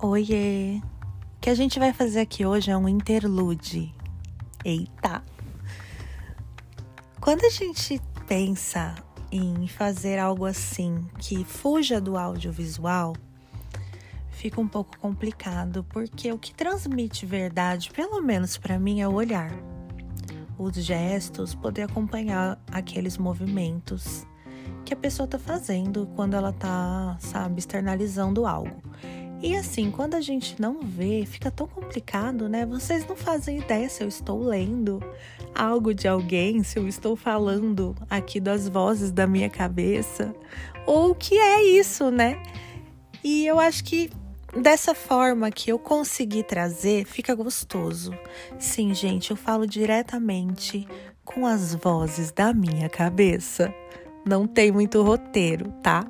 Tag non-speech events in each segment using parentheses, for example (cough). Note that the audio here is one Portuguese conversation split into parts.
Oiê! O que a gente vai fazer aqui hoje é um interlude. Eita! Quando a gente pensa em fazer algo assim que fuja do audiovisual, fica um pouco complicado, porque o que transmite verdade, pelo menos para mim, é o olhar. Os gestos, poder acompanhar aqueles movimentos que a pessoa tá fazendo quando ela tá, sabe, externalizando algo. E assim, quando a gente não vê, fica tão complicado, né? Vocês não fazem ideia se eu estou lendo algo de alguém, se eu estou falando aqui das vozes da minha cabeça, ou o que é isso, né? E eu acho que dessa forma que eu consegui trazer, fica gostoso. Sim, gente, eu falo diretamente com as vozes da minha cabeça. Não tem muito roteiro, tá?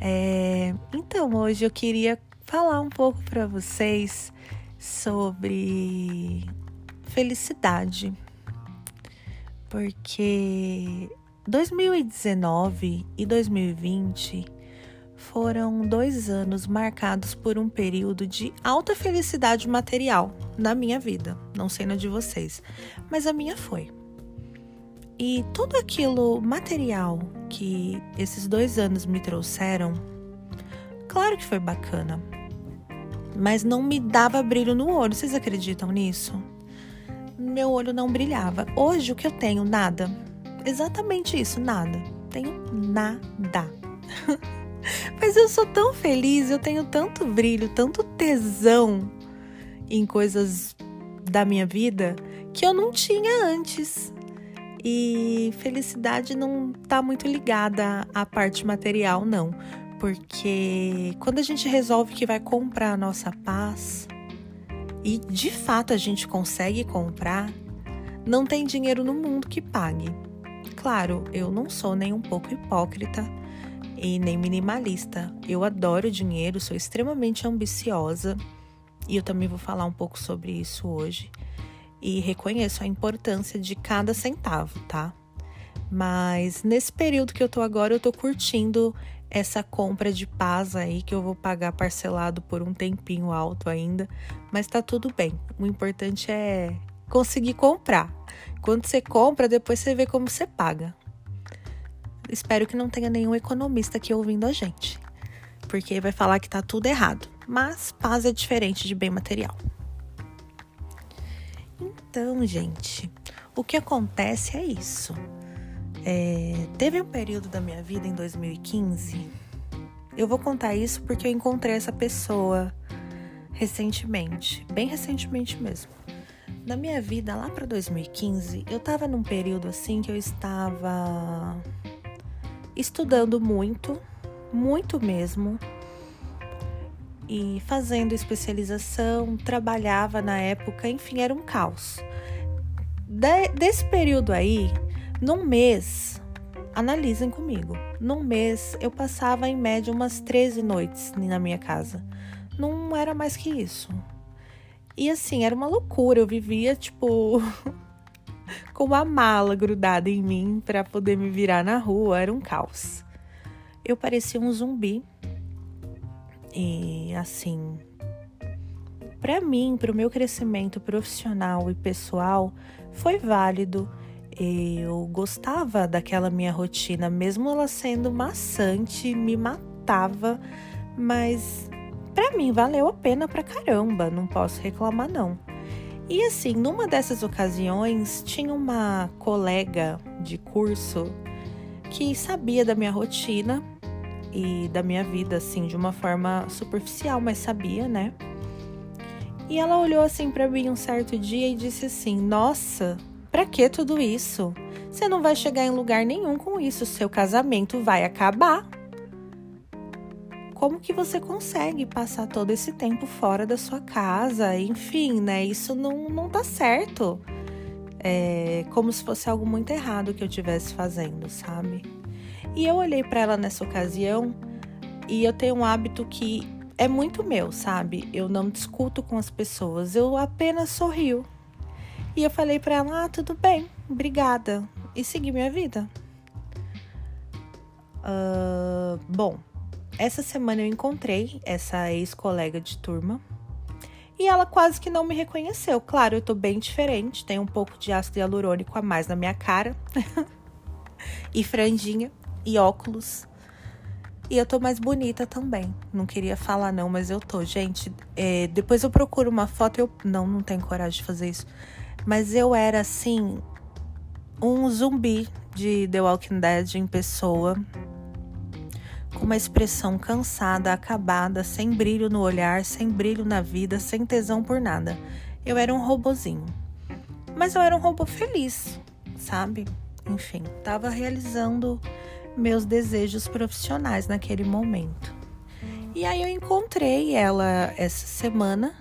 É... Então, hoje eu queria falar um pouco para vocês sobre felicidade. Porque 2019 e 2020 foram dois anos marcados por um período de alta felicidade material na minha vida. Não sei na de vocês, mas a minha foi. E tudo aquilo material que esses dois anos me trouxeram, claro que foi bacana mas não me dava brilho no olho. Vocês acreditam nisso? Meu olho não brilhava. Hoje o que eu tenho? Nada. Exatamente isso, nada. Tenho nada. (laughs) mas eu sou tão feliz, eu tenho tanto brilho, tanto tesão em coisas da minha vida que eu não tinha antes. E felicidade não tá muito ligada à parte material, não porque quando a gente resolve que vai comprar a nossa paz, e de fato a gente consegue comprar, não tem dinheiro no mundo que pague. Claro, eu não sou nem um pouco hipócrita e nem minimalista. Eu adoro dinheiro, sou extremamente ambiciosa e eu também vou falar um pouco sobre isso hoje. E reconheço a importância de cada centavo, tá? Mas nesse período que eu tô agora, eu tô curtindo essa compra de paz aí que eu vou pagar parcelado por um tempinho alto ainda, mas tá tudo bem. O importante é conseguir comprar. Quando você compra, depois você vê como você paga. Espero que não tenha nenhum economista aqui ouvindo a gente, porque vai falar que tá tudo errado. Mas paz é diferente de bem material. Então, gente, o que acontece é isso. É, teve um período da minha vida em 2015. Eu vou contar isso porque eu encontrei essa pessoa recentemente, bem recentemente mesmo. Na minha vida, lá para 2015, eu tava num período assim que eu estava estudando muito, muito mesmo, e fazendo especialização, trabalhava na época, enfim, era um caos. De, desse período aí, num mês, analisem comigo, num mês eu passava em média umas 13 noites na minha casa. Não era mais que isso. E assim, era uma loucura. Eu vivia, tipo, (laughs) com uma mala grudada em mim para poder me virar na rua. Era um caos. Eu parecia um zumbi. E assim, para mim, para o meu crescimento profissional e pessoal, foi válido eu gostava daquela minha rotina, mesmo ela sendo maçante, me matava, mas para mim valeu a pena pra caramba, não posso reclamar não. E assim, numa dessas ocasiões, tinha uma colega de curso que sabia da minha rotina e da minha vida assim de uma forma superficial, mas sabia, né? E ela olhou assim para mim um certo dia e disse assim: "Nossa, para que tudo isso? Você não vai chegar em lugar nenhum com isso, seu casamento vai acabar. Como que você consegue passar todo esse tempo fora da sua casa? Enfim, né? Isso não, não tá certo. É como se fosse algo muito errado que eu estivesse fazendo, sabe? E eu olhei para ela nessa ocasião e eu tenho um hábito que é muito meu, sabe? Eu não discuto com as pessoas, eu apenas sorrio. E eu falei para ela: ah, tudo bem, obrigada. E segui minha vida. Uh, bom, essa semana eu encontrei essa ex-colega de turma e ela quase que não me reconheceu. Claro, eu tô bem diferente, tem um pouco de ácido hialurônico a mais na minha cara, (laughs) e franjinha, e óculos. E eu tô mais bonita também. Não queria falar, não, mas eu tô. Gente, é, depois eu procuro uma foto. Eu não, não tenho coragem de fazer isso. Mas eu era assim, um zumbi de The Walking Dead em pessoa com uma expressão cansada, acabada, sem brilho no olhar, sem brilho na vida, sem tesão por nada. Eu era um robozinho. Mas eu era um robô feliz, sabe? Enfim, estava realizando meus desejos profissionais naquele momento. E aí eu encontrei ela essa semana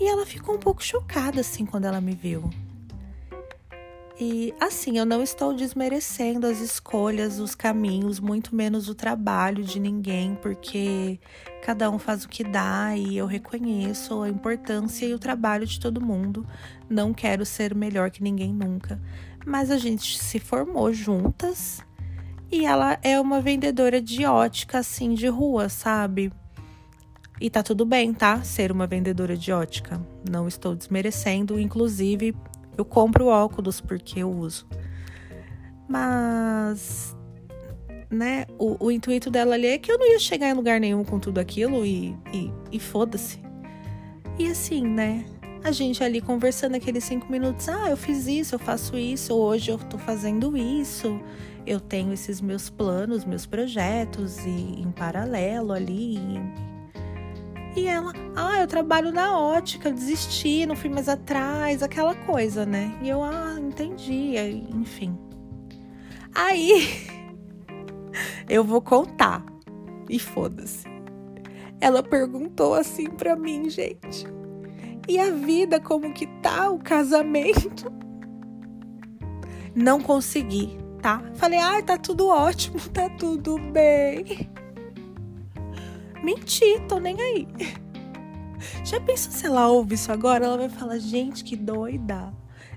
e ela ficou um pouco chocada assim quando ela me viu. E assim, eu não estou desmerecendo as escolhas, os caminhos, muito menos o trabalho de ninguém, porque cada um faz o que dá e eu reconheço a importância e o trabalho de todo mundo. Não quero ser melhor que ninguém nunca, mas a gente se formou juntas e ela é uma vendedora de ótica assim de rua, sabe? E tá tudo bem, tá? Ser uma vendedora de ótica. Não estou desmerecendo, inclusive eu compro óculos porque eu uso. Mas, né, o, o, intuito dela ali é que eu não ia chegar em lugar nenhum com tudo aquilo e, e, e foda-se. E assim, né, a gente ali conversando aqueles cinco minutos, ah, eu fiz isso, eu faço isso, hoje eu tô fazendo isso, eu tenho esses meus planos, meus projetos e em paralelo ali, e ela, ah, eu trabalho na ótica, desisti, não fui mais atrás, aquela coisa, né? E eu, ah, entendi, enfim. Aí, (laughs) eu vou contar. E foda-se. Ela perguntou assim pra mim, gente. E a vida, como que tá? O casamento? Não consegui, tá? Falei, ah, tá tudo ótimo, (laughs) tá tudo bem. Menti, tô nem aí. (laughs) Já pensou se ela ouve isso agora? Ela vai falar, gente, que doida.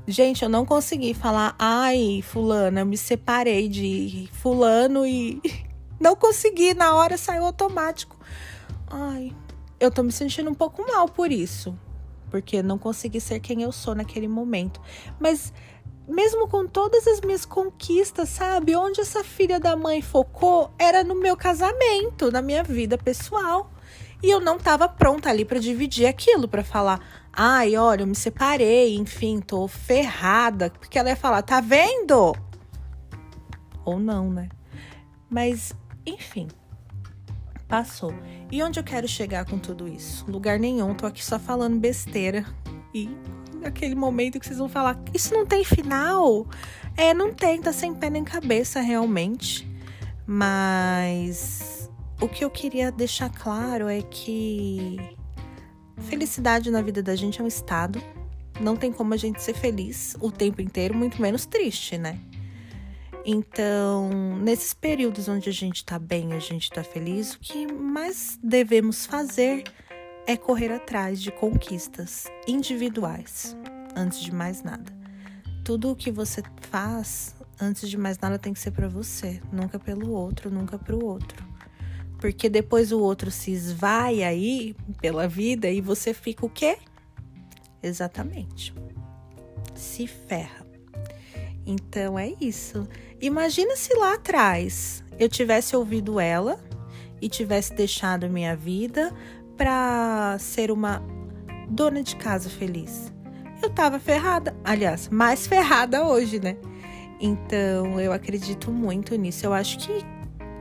Gente, eu não consegui falar, ai, fulana, eu me separei de fulano e (laughs) não consegui, na hora saiu automático. Ai, eu tô me sentindo um pouco mal por isso, porque não consegui ser quem eu sou naquele momento. Mas mesmo com todas as minhas conquistas, sabe? Onde essa filha da mãe focou era no meu casamento, na minha vida pessoal. E eu não estava pronta ali para dividir aquilo, para falar: "Ai, olha, eu me separei, enfim, tô ferrada". Porque ela ia falar: "Tá vendo?" Ou não, né? Mas, enfim, passou. E onde eu quero chegar com tudo isso? Lugar nenhum, tô aqui só falando besteira e aquele momento que vocês vão falar: Isso não tem final? É, não tem, tá sem pé nem cabeça realmente. Mas o que eu queria deixar claro é que felicidade na vida da gente é um estado. Não tem como a gente ser feliz o tempo inteiro, muito menos triste, né? Então, nesses períodos onde a gente tá bem, a gente tá feliz, o que mais devemos fazer é correr atrás de conquistas individuais, antes de mais nada. Tudo o que você faz, antes de mais nada, tem que ser para você, nunca pelo outro, nunca para o outro. Porque depois o outro se esvai aí pela vida e você fica o quê? Exatamente. Se ferra. Então é isso. Imagina se lá atrás eu tivesse ouvido ela e tivesse deixado minha vida para ser uma dona de casa feliz. Eu tava ferrada, aliás, mais (laughs) ferrada hoje, né? Então eu acredito muito nisso. Eu acho que,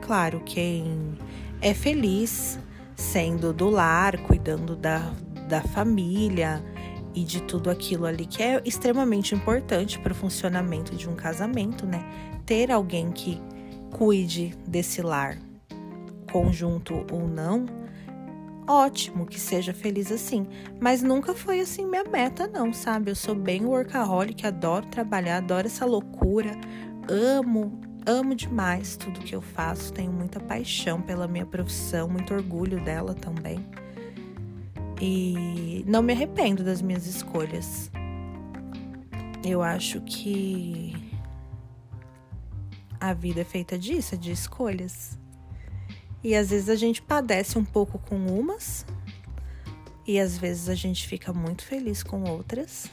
claro, quem é feliz sendo do lar, cuidando da, da família e de tudo aquilo ali que é extremamente importante para o funcionamento de um casamento, né? Ter alguém que cuide desse lar, conjunto ou não, ótimo que seja feliz assim, mas nunca foi assim minha meta não, sabe? Eu sou bem workaholic, adoro trabalhar, adoro essa loucura, amo, amo demais tudo que eu faço, tenho muita paixão pela minha profissão, muito orgulho dela também. E não me arrependo das minhas escolhas. Eu acho que a vida é feita disso, é de escolhas. E às vezes a gente padece um pouco com umas, e às vezes a gente fica muito feliz com outras.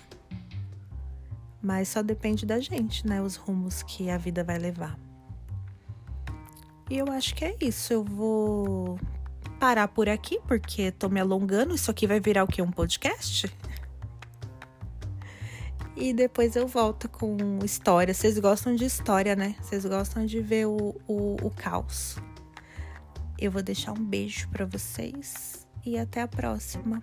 Mas só depende da gente, né? Os rumos que a vida vai levar. E eu acho que é isso. Eu vou parar por aqui, porque tô me alongando. Isso aqui vai virar o quê? Um podcast? E depois eu volto com história. Vocês gostam de história, né? Vocês gostam de ver o, o, o caos. Eu vou deixar um beijo para vocês e até a próxima.